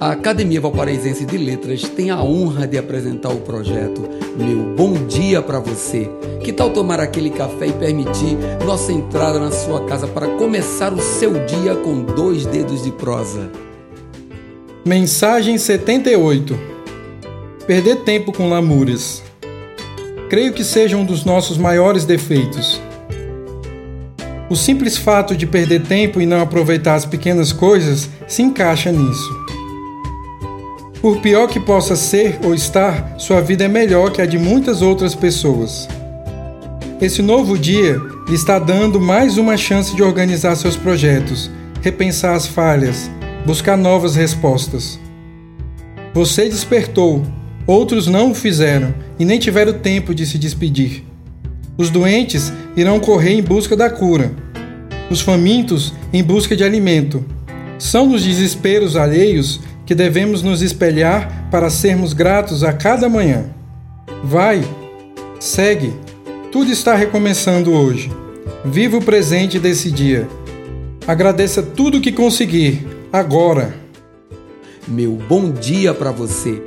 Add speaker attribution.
Speaker 1: A Academia Valparaísense de Letras tem a honra de apresentar o projeto Meu Bom Dia para Você. Que tal tomar aquele café e permitir nossa entrada na sua casa para começar o seu dia com dois dedos de prosa?
Speaker 2: Mensagem 78 Perder tempo com lamúrias. Creio que seja um dos nossos maiores defeitos. O simples fato de perder tempo e não aproveitar as pequenas coisas se encaixa nisso. Por pior que possa ser ou estar, sua vida é melhor que a de muitas outras pessoas. Esse novo dia lhe está dando mais uma chance de organizar seus projetos, repensar as falhas, buscar novas respostas. Você despertou, outros não o fizeram e nem tiveram tempo de se despedir. Os doentes irão correr em busca da cura, os famintos em busca de alimento. São nos desesperos alheios que devemos nos espelhar para sermos gratos a cada manhã. Vai, segue, tudo está recomeçando hoje. Viva o presente desse dia. Agradeça tudo que conseguir, agora.
Speaker 1: Meu bom dia para você.